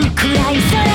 くらい空